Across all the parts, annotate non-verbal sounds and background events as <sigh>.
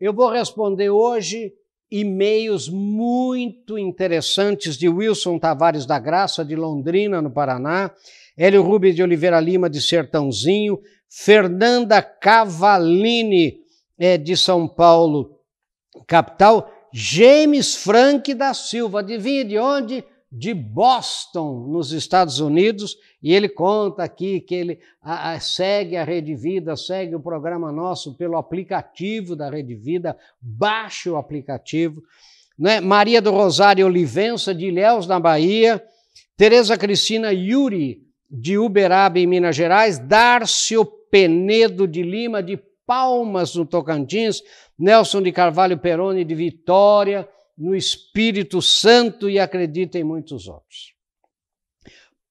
Eu vou responder hoje e-mails muito interessantes de Wilson Tavares da Graça, de Londrina, no Paraná, Hélio Rubens de Oliveira Lima, de Sertãozinho, Fernanda Cavalini, é, de São Paulo, capital, James Frank da Silva, adivinha de onde? De Boston, nos Estados Unidos, e ele conta aqui que ele a, a, segue a Rede Vida, segue o programa nosso pelo aplicativo da Rede Vida, baixe o aplicativo. Né? Maria do Rosário Olivença, de Ilhéus, na Bahia. Tereza Cristina Yuri, de Uberaba, em Minas Gerais. Dárcio Penedo de Lima, de Palmas, no Tocantins. Nelson de Carvalho Peroni, de Vitória, no Espírito Santo e acredita em muitos outros.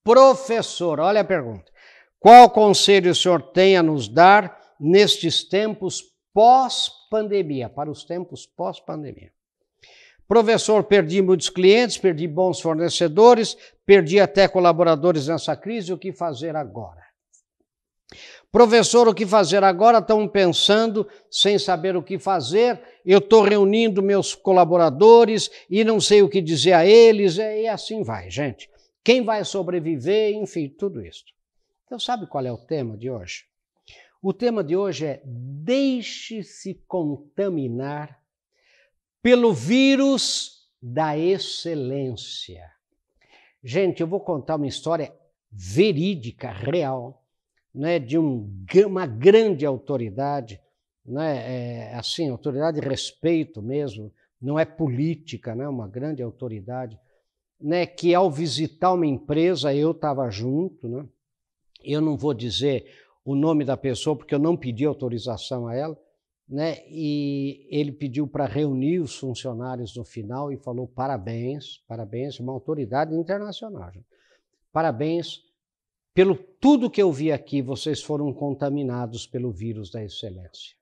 Professor, olha a pergunta. Qual conselho o senhor tem a nos dar nestes tempos pós-pandemia, para os tempos pós-pandemia? Professor, perdi muitos clientes, perdi bons fornecedores, perdi até colaboradores nessa crise, o que fazer agora? Professor, o que fazer agora? Estão pensando, sem saber o que fazer. Eu estou reunindo meus colaboradores e não sei o que dizer a eles, e assim vai, gente quem vai sobreviver, enfim, tudo isso. Então, sabe qual é o tema de hoje? O tema de hoje é deixe-se contaminar pelo vírus da excelência. Gente, eu vou contar uma história verídica, real, né, de um, uma grande autoridade, né, é, assim, autoridade de respeito mesmo, não é política, né, uma grande autoridade né, que ao visitar uma empresa, eu estava junto, né? eu não vou dizer o nome da pessoa porque eu não pedi autorização a ela, né? e ele pediu para reunir os funcionários no final e falou parabéns, parabéns, uma autoridade internacional. Parabéns pelo tudo que eu vi aqui, vocês foram contaminados pelo vírus da excelência.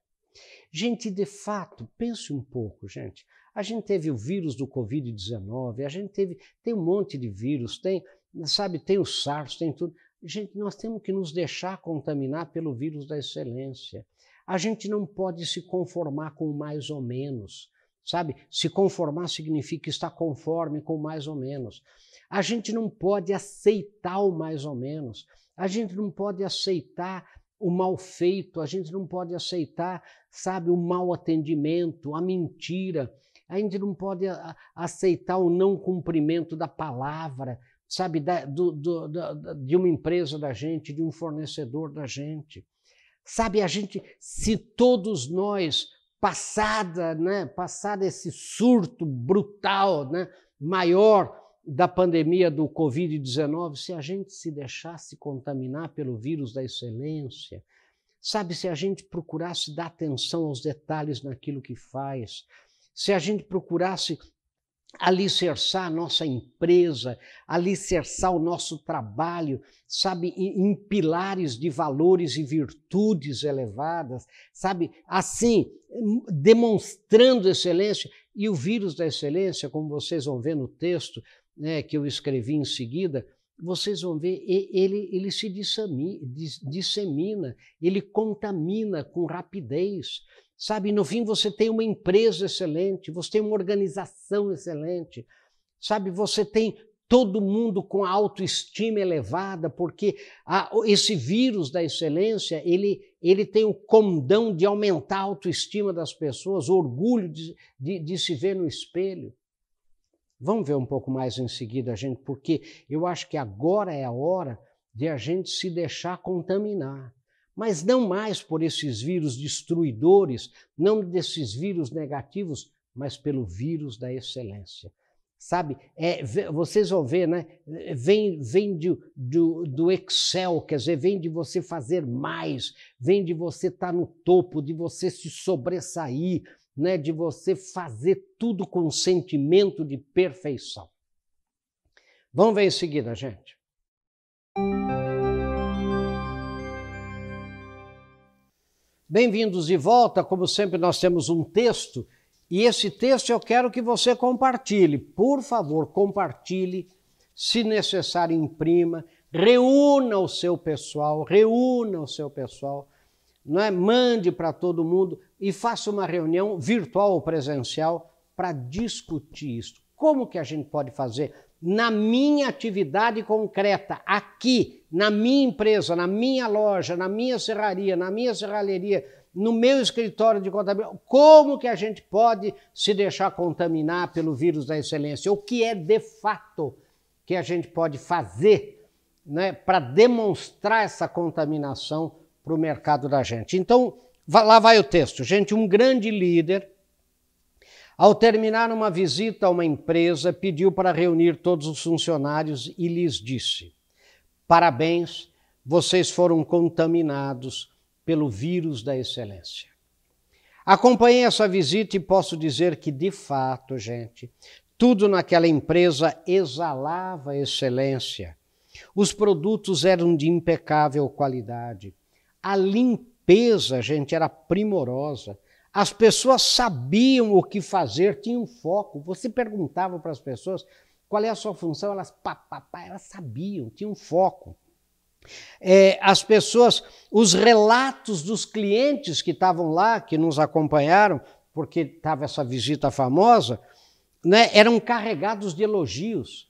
Gente, de fato, pense um pouco, gente. A gente teve o vírus do Covid-19, a gente teve, tem um monte de vírus, tem, sabe, tem o SARS, tem tudo. Gente, nós temos que nos deixar contaminar pelo vírus da excelência. A gente não pode se conformar com mais ou menos, sabe? Se conformar significa estar conforme com mais ou menos. A gente não pode aceitar o mais ou menos. A gente não pode aceitar o mal feito, a gente não pode aceitar, sabe, o mau atendimento, a mentira. A gente não pode aceitar o não cumprimento da palavra, sabe, da, do, do, da, de uma empresa da gente, de um fornecedor da gente. Sabe, a gente, se todos nós, passada, né, passada esse surto brutal, né, maior da pandemia do Covid-19, se a gente se deixasse contaminar pelo vírus da excelência, sabe, se a gente procurasse dar atenção aos detalhes naquilo que faz, se a gente procurasse alicerçar a nossa empresa, alicerçar o nosso trabalho, sabe, em, pilares de valores e virtudes elevadas, sabe, assim, demonstrando excelência. E o vírus da excelência, como vocês vão ver no texto né, que eu escrevi em seguida, vocês vão ver, ele, ele se dissemina, ele contamina com rapidez. Sabe, no fim você tem uma empresa excelente, você tem uma organização excelente, sabe, você tem todo mundo com a autoestima elevada, porque a, esse vírus da excelência, ele, ele tem o condão de aumentar a autoestima das pessoas, o orgulho de, de, de se ver no espelho. Vamos ver um pouco mais em seguida, gente, porque eu acho que agora é a hora de a gente se deixar contaminar mas não mais por esses vírus destruidores, não desses vírus negativos, mas pelo vírus da excelência. Sabe, é, vocês vão ver, né? Vem, vem de, do, do Excel, quer dizer, vem de você fazer mais, vem de você estar tá no topo, de você se sobressair, né? de você fazer tudo com sentimento de perfeição. Vamos ver em seguida, gente. Bem-vindos de volta. Como sempre, nós temos um texto e esse texto eu quero que você compartilhe. Por favor, compartilhe. Se necessário, imprima. Reúna o seu pessoal, reúna o seu pessoal. Não é? mande para todo mundo e faça uma reunião virtual ou presencial para discutir isso. Como que a gente pode fazer na minha atividade concreta, aqui, na minha empresa, na minha loja, na minha serraria, na minha serralheria, no meu escritório de contabilidade, como que a gente pode se deixar contaminar pelo vírus da excelência? O que é de fato que a gente pode fazer né, para demonstrar essa contaminação para o mercado da gente? Então, lá vai o texto. Gente, um grande líder, ao terminar uma visita a uma empresa, pediu para reunir todos os funcionários e lhes disse: Parabéns, vocês foram contaminados pelo vírus da excelência. Acompanhei essa visita e posso dizer que, de fato, gente, tudo naquela empresa exalava excelência. Os produtos eram de impecável qualidade. A limpeza, gente, era primorosa. As pessoas sabiam o que fazer, tinham foco. Você perguntava para as pessoas qual é a sua função, elas, pá, pá, pá, elas sabiam, tinham foco. É, as pessoas, os relatos dos clientes que estavam lá, que nos acompanharam, porque estava essa visita famosa, né, eram carregados de elogios.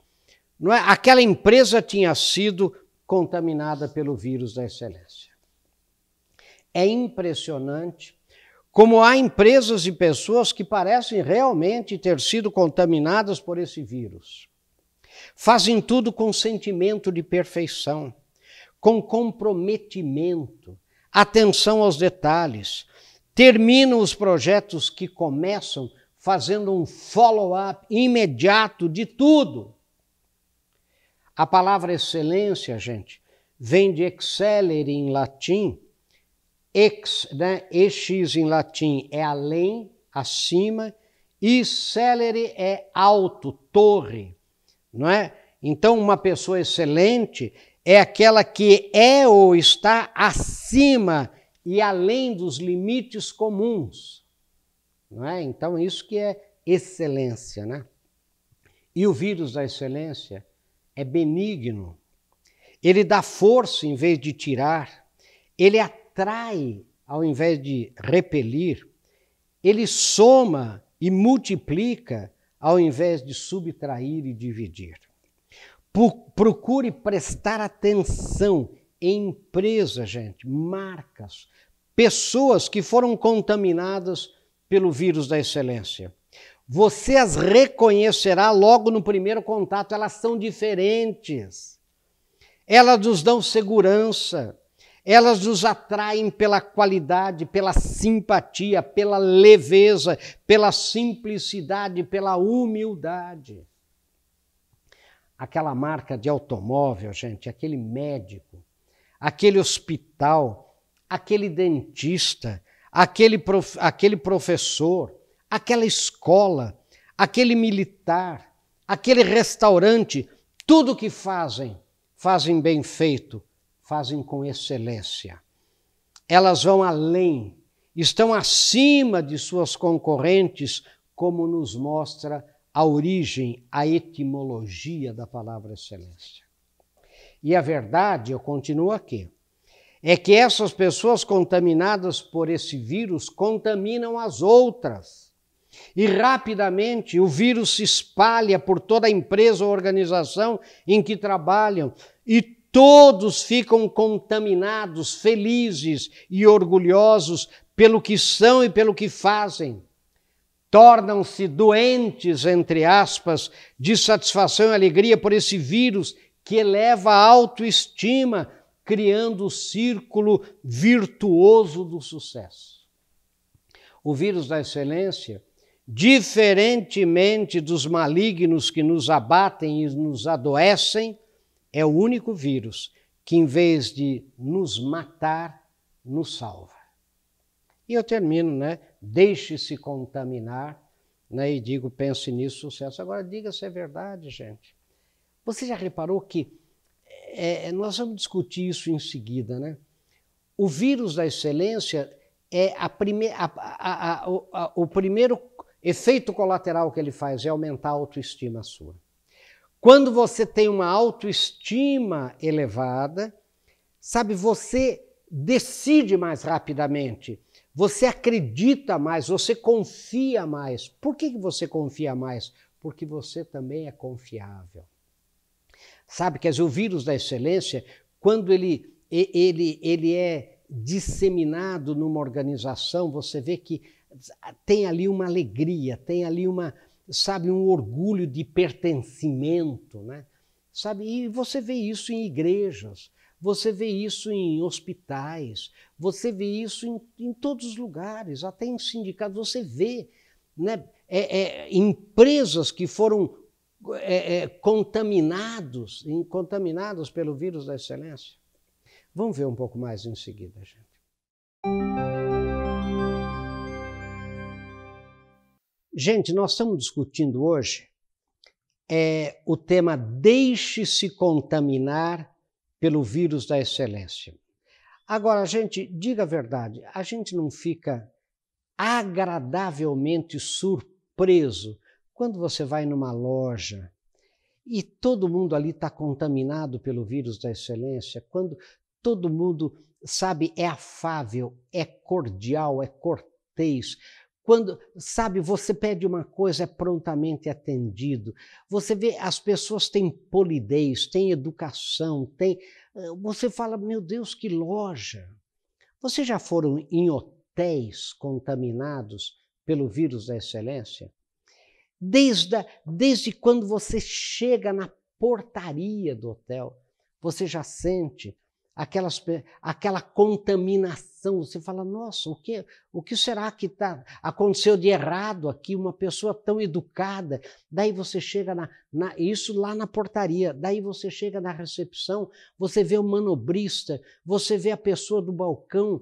Não é? Aquela empresa tinha sido contaminada pelo vírus da excelência. É impressionante como há empresas e pessoas que parecem realmente ter sido contaminadas por esse vírus. Fazem tudo com sentimento de perfeição com comprometimento, atenção aos detalhes. Terminam os projetos que começam fazendo um follow-up imediato de tudo. A palavra excelência, gente, vem de excelere em latim. Ex, né? ex em latim é além, acima, e celere é alto, torre, não é? Então, uma pessoa excelente é aquela que é ou está acima e além dos limites comuns. Não é? Então, isso que é excelência. Né? E o vírus da excelência é benigno. Ele dá força em vez de tirar, ele atrai ao invés de repelir, ele soma e multiplica ao invés de subtrair e dividir. Procure prestar atenção em empresas, gente, marcas, pessoas que foram contaminadas pelo vírus da excelência. Você as reconhecerá logo no primeiro contato, elas são diferentes. Elas nos dão segurança, elas nos atraem pela qualidade, pela simpatia, pela leveza, pela simplicidade, pela humildade. Aquela marca de automóvel, gente, aquele médico, aquele hospital, aquele dentista, aquele, prof, aquele professor, aquela escola, aquele militar, aquele restaurante, tudo que fazem, fazem bem feito, fazem com excelência. Elas vão além, estão acima de suas concorrentes, como nos mostra a origem, a etimologia da palavra excelência. E a verdade, eu continuo aqui, é que essas pessoas contaminadas por esse vírus contaminam as outras. E rapidamente o vírus se espalha por toda a empresa ou organização em que trabalham e todos ficam contaminados, felizes e orgulhosos pelo que são e pelo que fazem tornam-se doentes, entre aspas, de satisfação e alegria por esse vírus que eleva a autoestima, criando o círculo virtuoso do sucesso. O vírus da excelência, diferentemente dos malignos que nos abatem e nos adoecem, é o único vírus que, em vez de nos matar, nos salva. E eu termino, né? Deixe-se contaminar, né? E digo, pense nisso, sucesso. Agora, diga se é verdade, gente. Você já reparou que é, nós vamos discutir isso em seguida, né? O vírus da excelência é a prime a, a, a, o primeiro efeito colateral que ele faz é aumentar a autoestima sua. Quando você tem uma autoestima elevada, sabe, você decide mais rapidamente, você acredita mais, você confia mais. Por que você confia mais? Porque você também é confiável. Sabe, dizer, o vírus da excelência, quando ele, ele, ele é disseminado numa organização, você vê que tem ali uma alegria, tem ali uma, sabe, um orgulho de pertencimento, né? Sabe, e você vê isso em igrejas, você vê isso em hospitais, você vê isso em, em todos os lugares, até em sindicatos, você vê né, é, é, empresas que foram é, é, contaminados, contaminados pelo vírus da excelência. Vamos ver um pouco mais em seguida, gente. Gente, nós estamos discutindo hoje é, o tema Deixe-se contaminar pelo vírus da excelência. Agora, gente, diga a verdade, a gente não fica agradavelmente surpreso quando você vai numa loja e todo mundo ali está contaminado pelo vírus da excelência, quando todo mundo, sabe, é afável, é cordial, é cortês, quando, sabe, você pede uma coisa, é prontamente atendido. Você vê, as pessoas têm polidez, têm educação, têm. Eh, você fala, meu Deus, que loja. Vocês já foram em hotéis contaminados pelo vírus da excelência? Desde, a, desde quando você chega na portaria do hotel, você já sente aquelas, aquela contaminação. Você fala, nossa, o que, o que será que tá, aconteceu de errado aqui? Uma pessoa tão educada. Daí você chega na, na, Isso lá na portaria. Daí você chega na recepção, você vê o manobrista, você vê a pessoa do balcão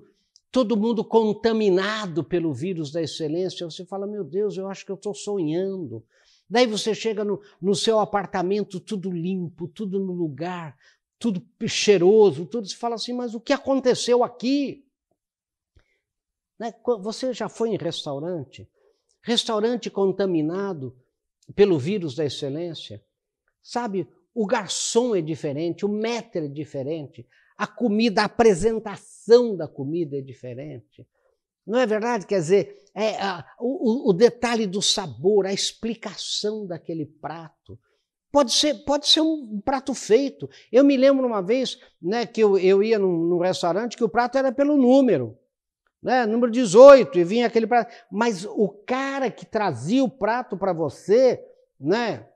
todo mundo contaminado pelo vírus da excelência, você fala: Meu Deus, eu acho que eu estou sonhando. Daí você chega no, no seu apartamento, tudo limpo, tudo no lugar, tudo cheiroso, tudo. Você fala assim: Mas o que aconteceu aqui? Né? Você já foi em restaurante? Restaurante contaminado pelo vírus da excelência? Sabe, o garçom é diferente, o maître é diferente, a comida, a apresentação da comida é diferente. Não é verdade? Quer dizer, é, a, o, o, detalhe do sabor, a explicação daquele prato. Pode ser, pode ser um prato feito. Eu me lembro uma vez né, que eu, eu ia num, num restaurante que o prato era pelo número. Né, número 18, e vinha aquele prato. Mas o cara que trazia o prato para você, né,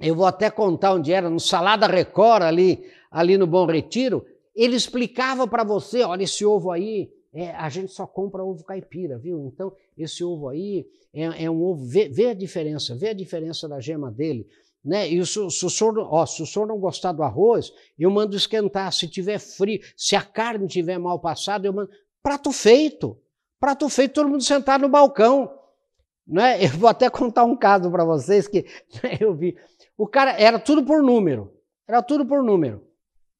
eu vou até contar onde era, no Salada Record, ali, ali no Bom Retiro, ele explicava para você: olha, esse ovo aí, é, a gente só compra ovo caipira, viu? Então, esse ovo aí é, é um ovo, vê, vê, a diferença, vê a diferença da gema dele. Né? E se, se, o senhor, ó, se o senhor não gostar do arroz, eu mando esquentar. Se tiver frio, se a carne tiver mal passada, eu mando. Prato feito. Prato feito, todo mundo sentado no balcão. Né? <laughs> Eu vou até contar um caso para vocês que <laughs> né, eu vi. O cara era tudo por número. Era tudo por número.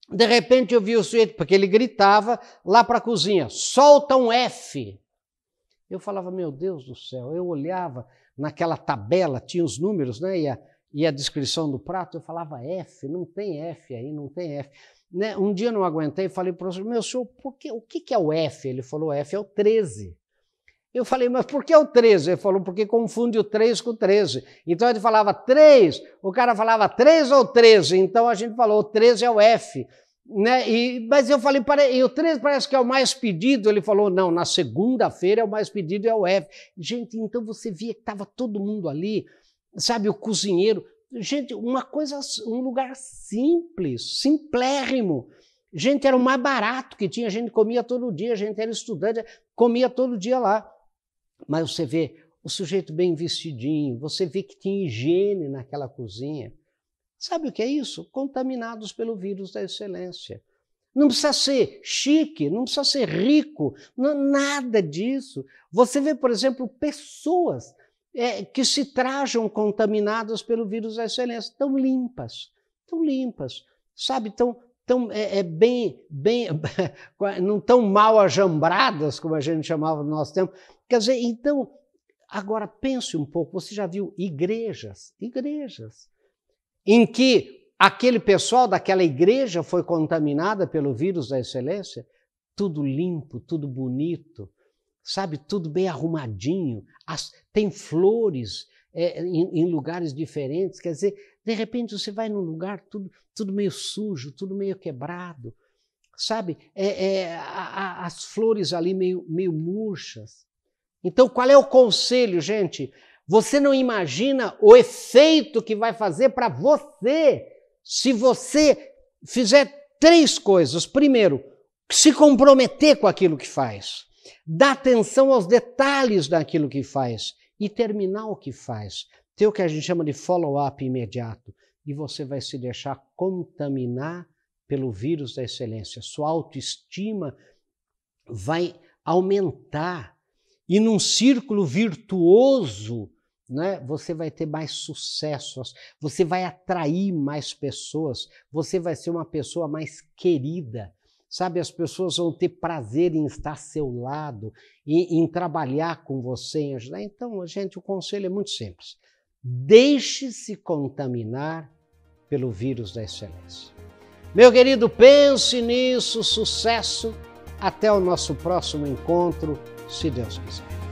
De repente eu vi o sujeito, porque ele gritava lá para a cozinha: solta um F. Eu falava, meu Deus do céu. Eu olhava naquela tabela, tinha os números, né? E a, e a descrição do prato, eu falava F, não tem F aí, não tem F. Né? Um dia eu não aguentei e falei para o professor, meu senhor, que, o que, que é o F? Ele falou, F é o 13. Eu falei, mas por que o 13? Ele falou, porque confunde o 3 com o 13. Então ele falava 3, o cara falava 3 ou 13. Então a gente falou, o 13 é o F. Né? E, mas eu falei, e o 13 parece que é o mais pedido. Ele falou, não, na segunda-feira é o mais pedido, é o F. Gente, então você via que estava todo mundo ali, sabe, o cozinheiro. Gente, uma coisa, um lugar simples, simplérrimo. Gente, era o mais barato que tinha, a gente comia todo dia, a gente era estudante, comia todo dia lá. Mas você vê o sujeito bem vestidinho, você vê que tinha higiene naquela cozinha. Sabe o que é isso? Contaminados pelo vírus da excelência. Não precisa ser chique, não precisa ser rico, não, nada disso. Você vê, por exemplo, pessoas é, que se trajam contaminadas pelo vírus da excelência, tão limpas, tão limpas, sabe, tão, tão é, é bem, bem, <laughs> não tão mal ajambradas, como a gente chamava no nosso tempo, Quer dizer, então, agora pense um pouco, você já viu igrejas, igrejas, em que aquele pessoal daquela igreja foi contaminada pelo vírus da excelência? tudo limpo, tudo bonito, sabe? Tudo bem arrumadinho. As, tem flores é, em, em, lugares diferentes. Quer dizer, de repente você vai num lugar tudo, tudo meio sujo, tudo meio quebrado, sabe? É, é, a, a, as flores ali meio, meio murchas. Então, qual é o conselho, gente? Você não imagina o efeito que vai fazer para você se você fizer três coisas. Primeiro, se comprometer com aquilo que faz, dar atenção aos detalhes daquilo que faz e terminar o que faz. Ter o que a gente chama de follow-up imediato. E você vai se deixar contaminar pelo vírus da excelência. Sua autoestima vai aumentar. E num círculo virtuoso, né, você vai ter mais sucessos, você vai atrair mais pessoas, você vai ser uma pessoa mais querida. Sabe, as pessoas vão ter prazer em estar ao seu lado, em, em trabalhar com você, em ajudar. Então, gente, o conselho é muito simples. Deixe-se contaminar pelo vírus da excelência. Meu querido, pense nisso, sucesso. Até o nosso próximo encontro, se Deus quiser.